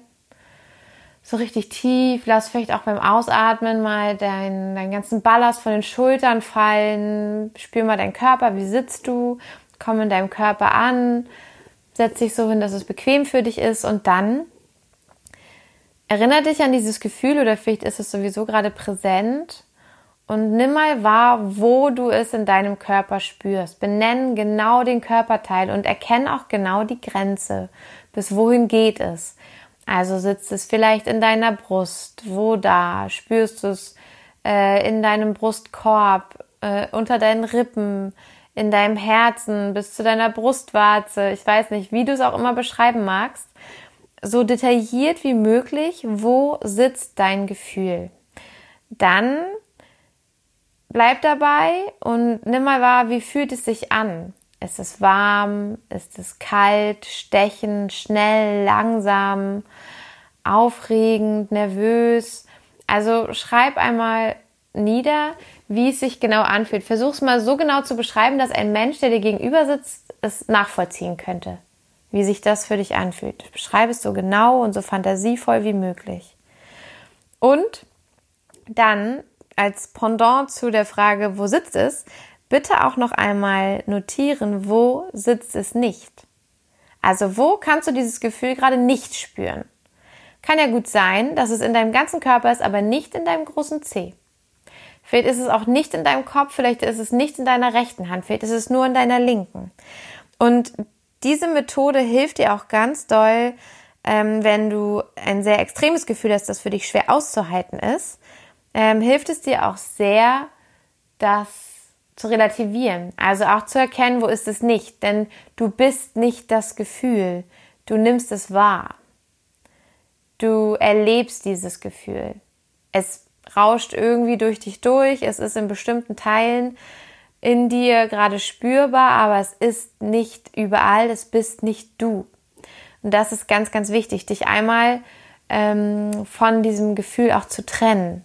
so richtig tief. Lass vielleicht auch beim Ausatmen mal deinen, deinen ganzen Ballast von den Schultern fallen. Spür mal deinen Körper, wie sitzt du, komm in deinem Körper an setz dich so hin, dass es bequem für dich ist und dann erinnere dich an dieses Gefühl oder vielleicht ist es sowieso gerade präsent und nimm mal wahr, wo du es in deinem Körper spürst. Benenn genau den Körperteil und erkenne auch genau die Grenze Bis wohin geht es? Also sitzt es vielleicht in deiner Brust, wo da? Spürst du es äh, in deinem Brustkorb, äh, unter deinen Rippen, in deinem Herzen, bis zu deiner Brustwarze? Ich weiß nicht, wie du es auch immer beschreiben magst. So detailliert wie möglich, wo sitzt dein Gefühl? Dann bleib dabei und nimm mal wahr, wie fühlt es sich an? Ist es warm? Ist es kalt, stechend, schnell, langsam, aufregend, nervös? Also schreib einmal nieder, wie es sich genau anfühlt. Versuch es mal so genau zu beschreiben, dass ein Mensch, der dir gegenüber sitzt, es nachvollziehen könnte, wie sich das für dich anfühlt. Beschreibe es so genau und so fantasievoll wie möglich. Und dann als Pendant zu der Frage, wo sitzt es, bitte auch noch einmal notieren, wo sitzt es nicht. Also wo kannst du dieses Gefühl gerade nicht spüren? Kann ja gut sein, dass es in deinem ganzen Körper ist, aber nicht in deinem großen Zeh. Vielleicht ist es auch nicht in deinem Kopf, vielleicht ist es nicht in deiner rechten Hand, vielleicht ist es nur in deiner linken. Und diese Methode hilft dir auch ganz doll, ähm, wenn du ein sehr extremes Gefühl hast, das für dich schwer auszuhalten ist, ähm, hilft es dir auch sehr, das zu relativieren. Also auch zu erkennen, wo ist es nicht. Denn du bist nicht das Gefühl. Du nimmst es wahr. Du erlebst dieses Gefühl. Es rauscht irgendwie durch dich durch. Es ist in bestimmten Teilen in dir gerade spürbar, aber es ist nicht überall. Es bist nicht du. Und das ist ganz, ganz wichtig, dich einmal ähm, von diesem Gefühl auch zu trennen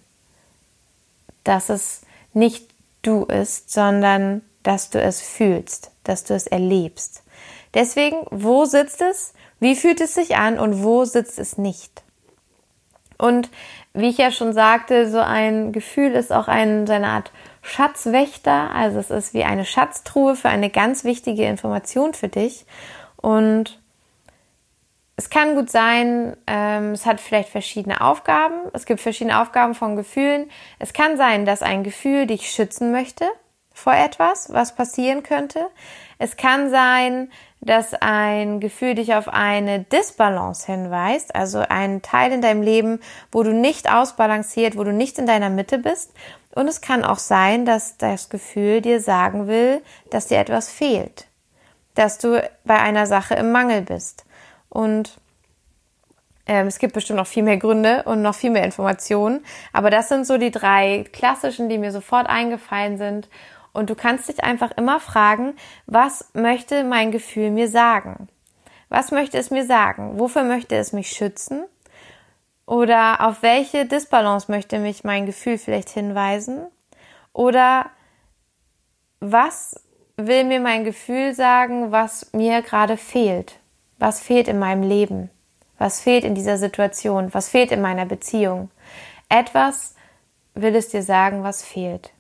dass es nicht du ist, sondern dass du es fühlst, dass du es erlebst. Deswegen, wo sitzt es? Wie fühlt es sich an und wo sitzt es nicht? Und wie ich ja schon sagte, so ein Gefühl ist auch ein, so eine Art Schatzwächter. Also es ist wie eine Schatztruhe für eine ganz wichtige Information für dich. Und es kann gut sein, ähm, es hat vielleicht verschiedene Aufgaben. Es gibt verschiedene Aufgaben von Gefühlen. Es kann sein, dass ein Gefühl dich schützen möchte vor etwas, was passieren könnte. Es kann sein, dass ein Gefühl dich auf eine Disbalance hinweist, also ein Teil in deinem Leben, wo du nicht ausbalanciert, wo du nicht in deiner Mitte bist. Und es kann auch sein, dass das Gefühl dir sagen will, dass dir etwas fehlt, dass du bei einer Sache im Mangel bist. Und ähm, es gibt bestimmt noch viel mehr Gründe und noch viel mehr Informationen. Aber das sind so die drei klassischen, die mir sofort eingefallen sind. Und du kannst dich einfach immer fragen, was möchte mein Gefühl mir sagen? Was möchte es mir sagen? Wofür möchte es mich schützen? Oder auf welche Disbalance möchte mich mein Gefühl vielleicht hinweisen? Oder was will mir mein Gefühl sagen, was mir gerade fehlt? Was fehlt in meinem Leben? Was fehlt in dieser Situation? Was fehlt in meiner Beziehung? Etwas will es dir sagen, was fehlt.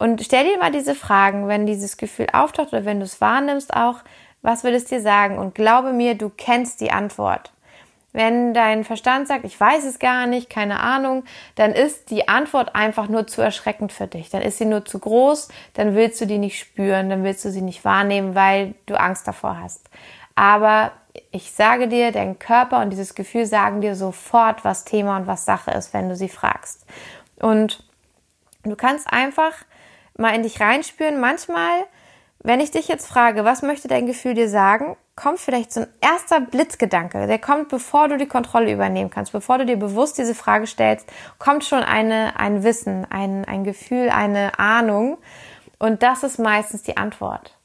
Und stell dir mal diese Fragen, wenn dieses Gefühl auftaucht oder wenn du es wahrnimmst auch, was will es dir sagen? Und glaube mir, du kennst die Antwort. Wenn dein Verstand sagt, ich weiß es gar nicht, keine Ahnung, dann ist die Antwort einfach nur zu erschreckend für dich. Dann ist sie nur zu groß, dann willst du die nicht spüren, dann willst du sie nicht wahrnehmen, weil du Angst davor hast. Aber ich sage dir, dein Körper und dieses Gefühl sagen dir sofort, was Thema und was Sache ist, wenn du sie fragst. Und du kannst einfach mal in dich reinspüren. Manchmal, wenn ich dich jetzt frage, was möchte dein Gefühl dir sagen, kommt vielleicht so ein erster Blitzgedanke. Der kommt, bevor du die Kontrolle übernehmen kannst, bevor du dir bewusst diese Frage stellst, kommt schon eine, ein Wissen, ein, ein Gefühl, eine Ahnung. Und das ist meistens die Antwort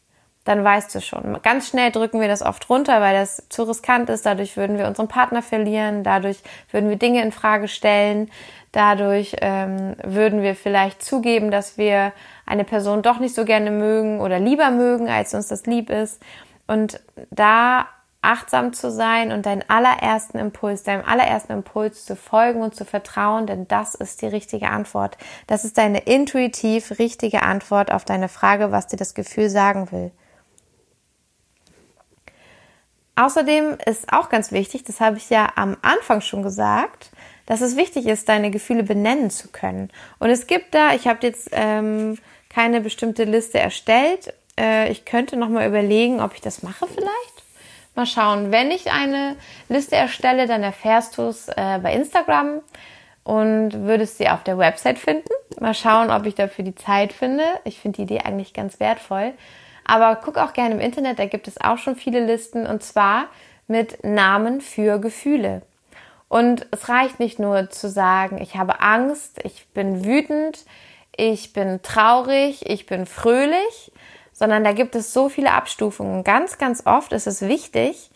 dann weißt du schon. Ganz schnell drücken wir das oft runter, weil das zu riskant ist. Dadurch würden wir unseren Partner verlieren. Dadurch würden wir Dinge in Frage stellen. Dadurch ähm, würden wir vielleicht zugeben, dass wir eine Person doch nicht so gerne mögen oder lieber mögen, als uns das lieb ist. Und da achtsam zu sein und deinen allerersten Impuls, deinem allerersten Impuls zu folgen und zu vertrauen, denn das ist die richtige Antwort. Das ist deine intuitiv richtige Antwort auf deine Frage, was dir das Gefühl sagen will. Außerdem ist auch ganz wichtig, das habe ich ja am Anfang schon gesagt, dass es wichtig ist, deine Gefühle benennen zu können. Und es gibt da, ich habe jetzt ähm, keine bestimmte Liste erstellt. Äh, ich könnte noch mal überlegen, ob ich das mache vielleicht. Mal schauen, wenn ich eine Liste erstelle, dann erfährst du es äh, bei Instagram und würdest sie auf der Website finden. Mal schauen, ob ich dafür die Zeit finde. Ich finde die Idee eigentlich ganz wertvoll. Aber guck auch gerne im Internet, da gibt es auch schon viele Listen und zwar mit Namen für Gefühle. Und es reicht nicht nur zu sagen, ich habe Angst, ich bin wütend, ich bin traurig, ich bin fröhlich, sondern da gibt es so viele Abstufungen. Ganz, ganz oft ist es wichtig,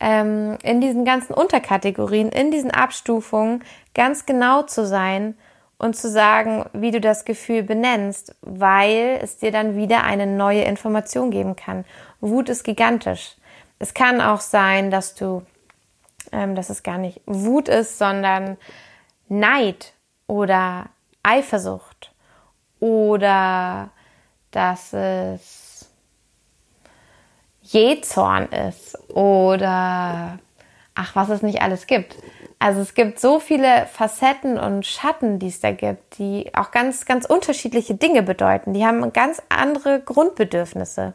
ähm, in diesen ganzen Unterkategorien, in diesen Abstufungen ganz genau zu sein und zu sagen, wie du das Gefühl benennst, weil es dir dann wieder eine neue Information geben kann. Wut ist gigantisch. Es kann auch sein, dass du, ähm, dass es gar nicht Wut ist, sondern Neid oder Eifersucht oder dass es Jezorn ist oder ach, was es nicht alles gibt. Also es gibt so viele Facetten und Schatten, die es da gibt, die auch ganz, ganz unterschiedliche Dinge bedeuten. Die haben ganz andere Grundbedürfnisse.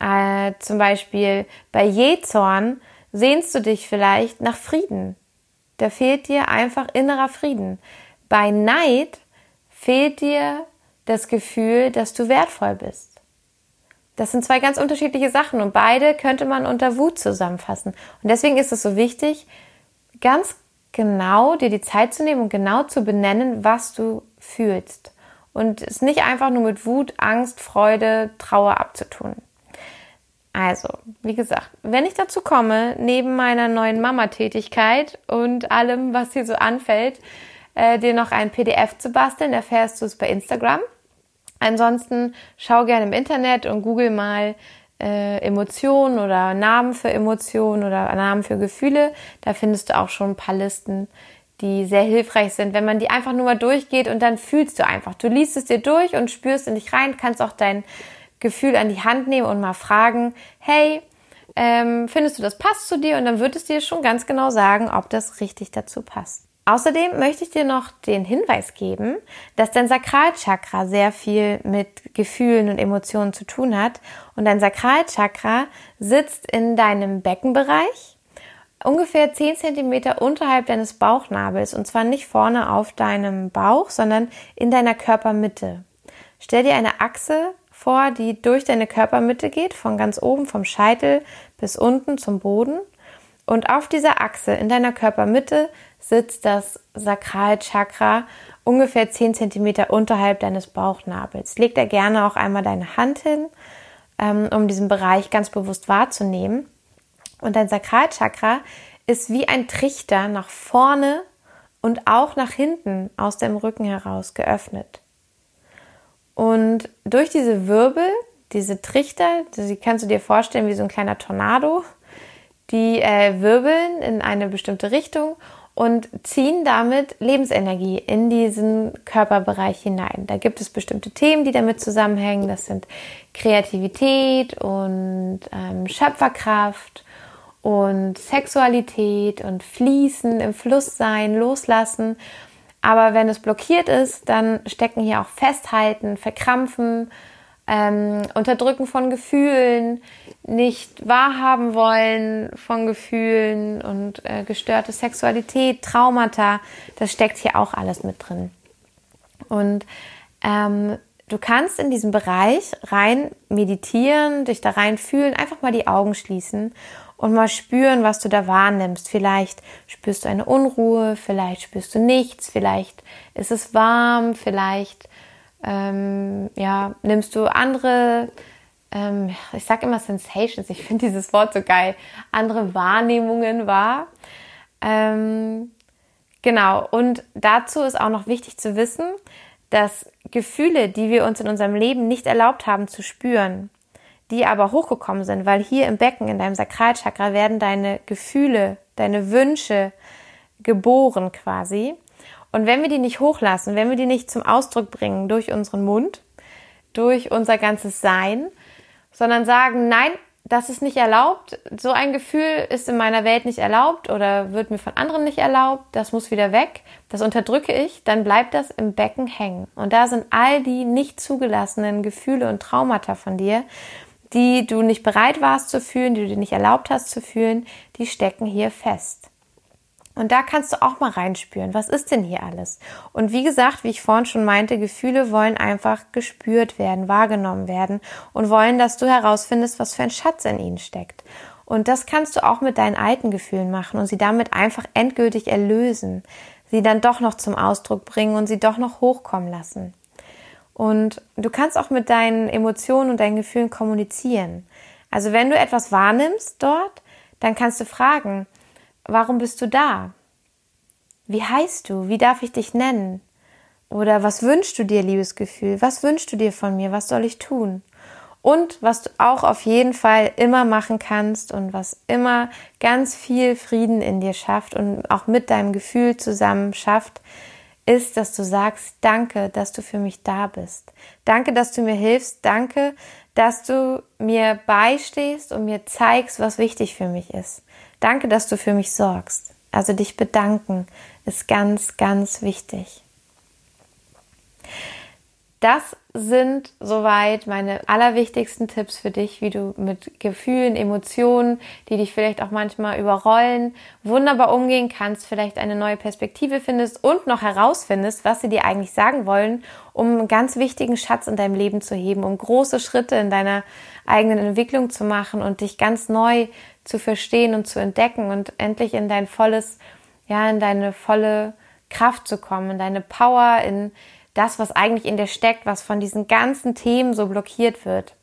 Äh, zum Beispiel bei Jezorn sehnst du dich vielleicht nach Frieden. Da fehlt dir einfach innerer Frieden. Bei Neid fehlt dir das Gefühl, dass du wertvoll bist. Das sind zwei ganz unterschiedliche Sachen und beide könnte man unter Wut zusammenfassen. Und deswegen ist es so wichtig, ganz genau dir die Zeit zu nehmen und genau zu benennen, was du fühlst. Und es nicht einfach nur mit Wut, Angst, Freude, Trauer abzutun. Also, wie gesagt, wenn ich dazu komme, neben meiner neuen Mama-Tätigkeit und allem, was hier so anfällt, äh, dir noch ein PDF zu basteln, erfährst du es bei Instagram. Ansonsten schau gerne im Internet und google mal äh, Emotionen oder Namen für Emotionen oder Namen für Gefühle. Da findest du auch schon ein paar Listen, die sehr hilfreich sind, wenn man die einfach nur mal durchgeht und dann fühlst du einfach. Du liest es dir durch und spürst in dich rein, kannst auch dein Gefühl an die Hand nehmen und mal fragen, hey, ähm, findest du das passt zu dir? Und dann wird es dir schon ganz genau sagen, ob das richtig dazu passt. Außerdem möchte ich dir noch den Hinweis geben, dass dein Sakralchakra sehr viel mit Gefühlen und Emotionen zu tun hat. Und dein Sakralchakra sitzt in deinem Beckenbereich, ungefähr 10 cm unterhalb deines Bauchnabels. Und zwar nicht vorne auf deinem Bauch, sondern in deiner Körpermitte. Stell dir eine Achse vor, die durch deine Körpermitte geht, von ganz oben vom Scheitel bis unten zum Boden. Und auf dieser Achse in deiner Körpermitte sitzt das Sakralchakra ungefähr 10 cm unterhalb deines Bauchnabels. Leg da gerne auch einmal deine Hand hin, ähm, um diesen Bereich ganz bewusst wahrzunehmen. Und dein Sakralchakra ist wie ein Trichter nach vorne und auch nach hinten aus dem Rücken heraus geöffnet. Und durch diese Wirbel, diese Trichter, die kannst du dir vorstellen wie so ein kleiner Tornado, die äh, wirbeln in eine bestimmte Richtung und ziehen damit Lebensenergie in diesen Körperbereich hinein. Da gibt es bestimmte Themen, die damit zusammenhängen. Das sind Kreativität und ähm, Schöpferkraft und Sexualität und Fließen, im Fluss sein, loslassen. Aber wenn es blockiert ist, dann stecken hier auch Festhalten, Verkrampfen, ähm, Unterdrücken von Gefühlen, nicht wahrhaben wollen von Gefühlen und äh, gestörte Sexualität, Traumata, das steckt hier auch alles mit drin. Und ähm, du kannst in diesem Bereich rein meditieren, dich da rein fühlen, einfach mal die Augen schließen und mal spüren, was du da wahrnimmst. Vielleicht spürst du eine Unruhe, vielleicht spürst du nichts, vielleicht ist es warm, vielleicht ähm, ja, nimmst du andere, ähm, ich sage immer Sensations, ich finde dieses Wort so geil, andere Wahrnehmungen wahr. Ähm, genau, und dazu ist auch noch wichtig zu wissen, dass Gefühle, die wir uns in unserem Leben nicht erlaubt haben zu spüren, die aber hochgekommen sind, weil hier im Becken, in deinem Sakralchakra, werden deine Gefühle, deine Wünsche geboren quasi. Und wenn wir die nicht hochlassen, wenn wir die nicht zum Ausdruck bringen durch unseren Mund, durch unser ganzes Sein, sondern sagen, nein, das ist nicht erlaubt, so ein Gefühl ist in meiner Welt nicht erlaubt oder wird mir von anderen nicht erlaubt, das muss wieder weg, das unterdrücke ich, dann bleibt das im Becken hängen. Und da sind all die nicht zugelassenen Gefühle und Traumata von dir, die du nicht bereit warst zu fühlen, die du dir nicht erlaubt hast zu fühlen, die stecken hier fest. Und da kannst du auch mal reinspüren, was ist denn hier alles? Und wie gesagt, wie ich vorhin schon meinte, Gefühle wollen einfach gespürt werden, wahrgenommen werden und wollen, dass du herausfindest, was für ein Schatz in ihnen steckt. Und das kannst du auch mit deinen alten Gefühlen machen und sie damit einfach endgültig erlösen, sie dann doch noch zum Ausdruck bringen und sie doch noch hochkommen lassen. Und du kannst auch mit deinen Emotionen und deinen Gefühlen kommunizieren. Also wenn du etwas wahrnimmst dort, dann kannst du fragen, warum bist du da? Wie heißt du? Wie darf ich dich nennen? Oder was wünschst du dir, liebes Gefühl? Was wünschst du dir von mir? Was soll ich tun? Und was du auch auf jeden Fall immer machen kannst und was immer ganz viel Frieden in dir schafft und auch mit deinem Gefühl zusammen schafft, ist, dass du sagst, danke, dass du für mich da bist. Danke, dass du mir hilfst. Danke, dass du mir beistehst und mir zeigst, was wichtig für mich ist. Danke, dass du für mich sorgst. Also dich bedanken ist ganz, ganz wichtig. Das sind soweit meine allerwichtigsten Tipps für dich, wie du mit Gefühlen, Emotionen, die dich vielleicht auch manchmal überrollen, wunderbar umgehen kannst, vielleicht eine neue Perspektive findest und noch herausfindest, was sie dir eigentlich sagen wollen, um einen ganz wichtigen Schatz in deinem Leben zu heben, um große Schritte in deiner eigenen Entwicklung zu machen und dich ganz neu zu verstehen und zu entdecken und endlich in dein volles, ja, in deine volle Kraft zu kommen, in deine Power, in das, was eigentlich in dir steckt, was von diesen ganzen Themen so blockiert wird.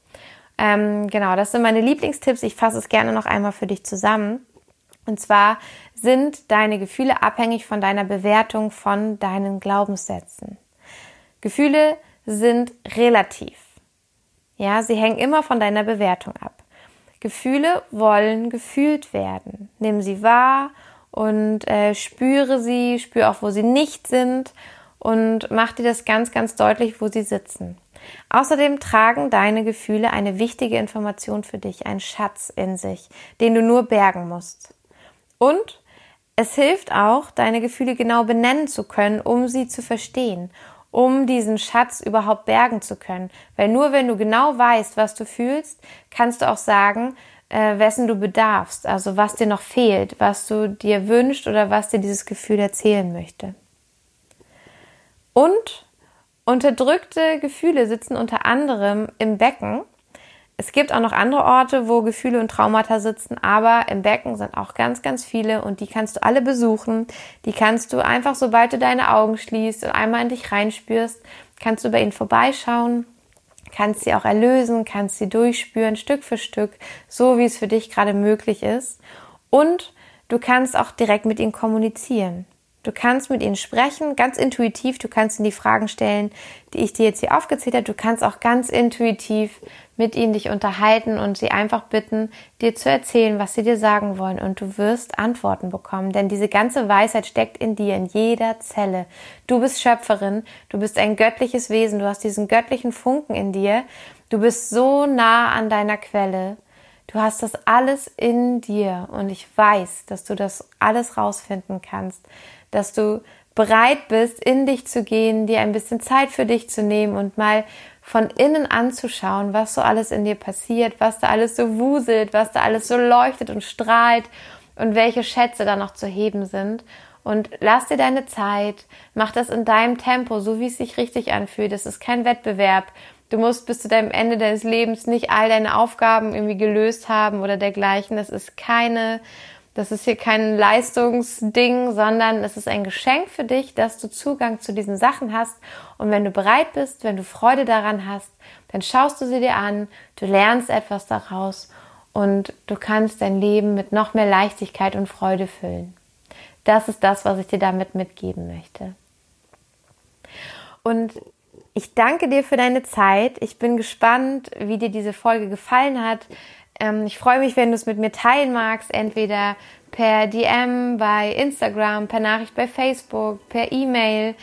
Ähm, genau, das sind meine Lieblingstipps. Ich fasse es gerne noch einmal für dich zusammen. Und zwar sind deine Gefühle abhängig von deiner Bewertung von deinen Glaubenssätzen. Gefühle sind relativ. Ja, sie hängen immer von deiner Bewertung ab. Gefühle wollen gefühlt werden. Nimm sie wahr und äh, spüre sie, spüre auch, wo sie nicht sind und mach dir das ganz, ganz deutlich, wo sie sitzen. Außerdem tragen deine Gefühle eine wichtige Information für dich, einen Schatz in sich, den du nur bergen musst. Und es hilft auch, deine Gefühle genau benennen zu können, um sie zu verstehen, um diesen Schatz überhaupt bergen zu können. Weil nur wenn du genau weißt, was du fühlst, kannst du auch sagen, äh, wessen du bedarfst, also was dir noch fehlt, was du dir wünscht oder was dir dieses Gefühl erzählen möchte. Und unterdrückte Gefühle sitzen unter anderem im Becken. Es gibt auch noch andere Orte, wo Gefühle und Traumata sitzen, aber im Becken sind auch ganz, ganz viele und die kannst du alle besuchen. Die kannst du einfach, sobald du deine Augen schließt und einmal in dich reinspürst, kannst du bei ihnen vorbeischauen, kannst sie auch erlösen, kannst sie durchspüren, Stück für Stück, so wie es für dich gerade möglich ist. Und du kannst auch direkt mit ihnen kommunizieren. Du kannst mit ihnen sprechen, ganz intuitiv. Du kannst ihnen die Fragen stellen, die ich dir jetzt hier aufgezählt habe. Du kannst auch ganz intuitiv mit ihnen dich unterhalten und sie einfach bitten, dir zu erzählen, was sie dir sagen wollen. Und du wirst Antworten bekommen. Denn diese ganze Weisheit steckt in dir, in jeder Zelle. Du bist Schöpferin. Du bist ein göttliches Wesen. Du hast diesen göttlichen Funken in dir. Du bist so nah an deiner Quelle. Du hast das alles in dir und ich weiß, dass du das alles rausfinden kannst dass du bereit bist, in dich zu gehen, dir ein bisschen Zeit für dich zu nehmen und mal von innen anzuschauen, was so alles in dir passiert, was da alles so wuselt, was da alles so leuchtet und strahlt und welche Schätze da noch zu heben sind. Und lass dir deine Zeit, mach das in deinem Tempo, so wie es sich richtig anfühlt. Das ist kein Wettbewerb. Du musst bis zu deinem Ende deines Lebens nicht all deine Aufgaben irgendwie gelöst haben oder dergleichen. Das ist keine das ist hier kein Leistungsding, sondern es ist ein Geschenk für dich, dass du Zugang zu diesen Sachen hast. Und wenn du bereit bist, wenn du Freude daran hast, dann schaust du sie dir an, du lernst etwas daraus und du kannst dein Leben mit noch mehr Leichtigkeit und Freude füllen. Das ist das, was ich dir damit mitgeben möchte. Und ich danke dir für deine Zeit. Ich bin gespannt, wie dir diese Folge gefallen hat. Ähm, ich freue mich, wenn du es mit mir teilen magst, entweder per DM bei Instagram, per Nachricht bei Facebook, per E-Mail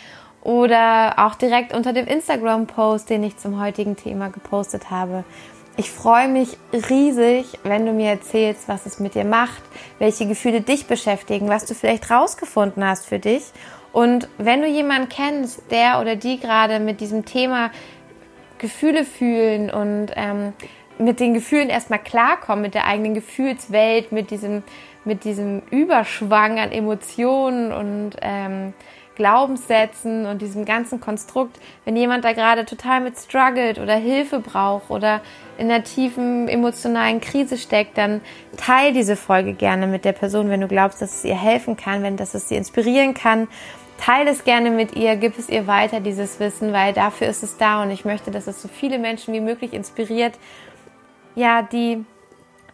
oder auch direkt unter dem Instagram-Post, den ich zum heutigen Thema gepostet habe. Ich freue mich riesig, wenn du mir erzählst, was es mit dir macht, welche Gefühle dich beschäftigen, was du vielleicht rausgefunden hast für dich. Und wenn du jemanden kennst, der oder die gerade mit diesem Thema Gefühle fühlen und ähm, mit den Gefühlen erstmal klarkommen, mit der eigenen Gefühlswelt, mit diesem, mit diesem Überschwang an Emotionen und ähm, Glaubenssätzen und diesem ganzen Konstrukt, wenn jemand da gerade total mit struggelt oder Hilfe braucht oder in einer tiefen emotionalen Krise steckt, dann teil diese Folge gerne mit der Person, wenn du glaubst, dass es ihr helfen kann, wenn das es sie inspirieren kann. Teil es gerne mit ihr, gib es ihr weiter, dieses Wissen, weil dafür ist es da und ich möchte, dass es so viele Menschen wie möglich inspiriert, ja, die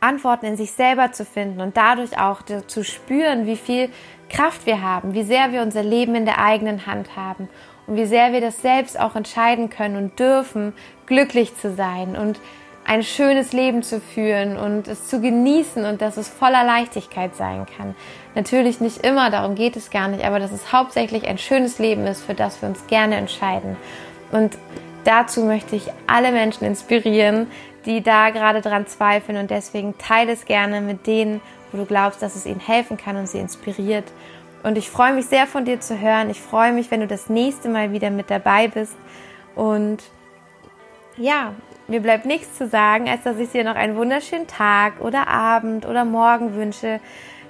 Antworten in sich selber zu finden und dadurch auch zu spüren, wie viel Kraft wir haben, wie sehr wir unser Leben in der eigenen Hand haben und wie sehr wir das selbst auch entscheiden können und dürfen, glücklich zu sein und ein schönes Leben zu führen und es zu genießen und dass es voller Leichtigkeit sein kann. Natürlich nicht immer, darum geht es gar nicht, aber dass es hauptsächlich ein schönes Leben ist, für das wir uns gerne entscheiden. Und dazu möchte ich alle Menschen inspirieren, die da gerade dran zweifeln und deswegen teile es gerne mit denen, wo du glaubst, dass es ihnen helfen kann und sie inspiriert. Und ich freue mich sehr von dir zu hören. Ich freue mich, wenn du das nächste Mal wieder mit dabei bist. Und ja, mir bleibt nichts zu sagen, als dass ich dir noch einen wunderschönen Tag oder Abend oder Morgen wünsche,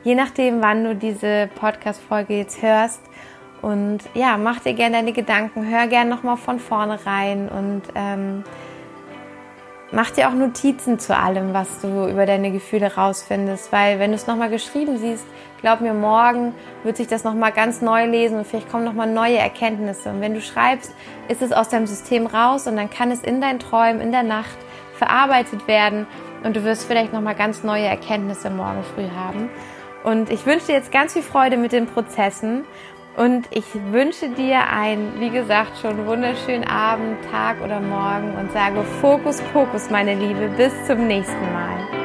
je nachdem, wann du diese Podcast-Folge jetzt hörst. Und ja, mach dir gerne deine Gedanken, hör gerne nochmal von vorne rein und ähm, mach dir auch Notizen zu allem, was du über deine Gefühle rausfindest, weil wenn du es nochmal geschrieben siehst, glaub mir, morgen wird sich das nochmal ganz neu lesen und vielleicht kommen nochmal neue Erkenntnisse. Und wenn du schreibst, ist es aus deinem System raus und dann kann es in deinen Träumen, in der Nacht verarbeitet werden und du wirst vielleicht nochmal ganz neue Erkenntnisse morgen früh haben. Und ich wünsche dir jetzt ganz viel Freude mit den Prozessen und ich wünsche dir einen, wie gesagt, schon wunderschönen Abend, Tag oder Morgen und sage Fokus, Fokus, meine Liebe. Bis zum nächsten Mal.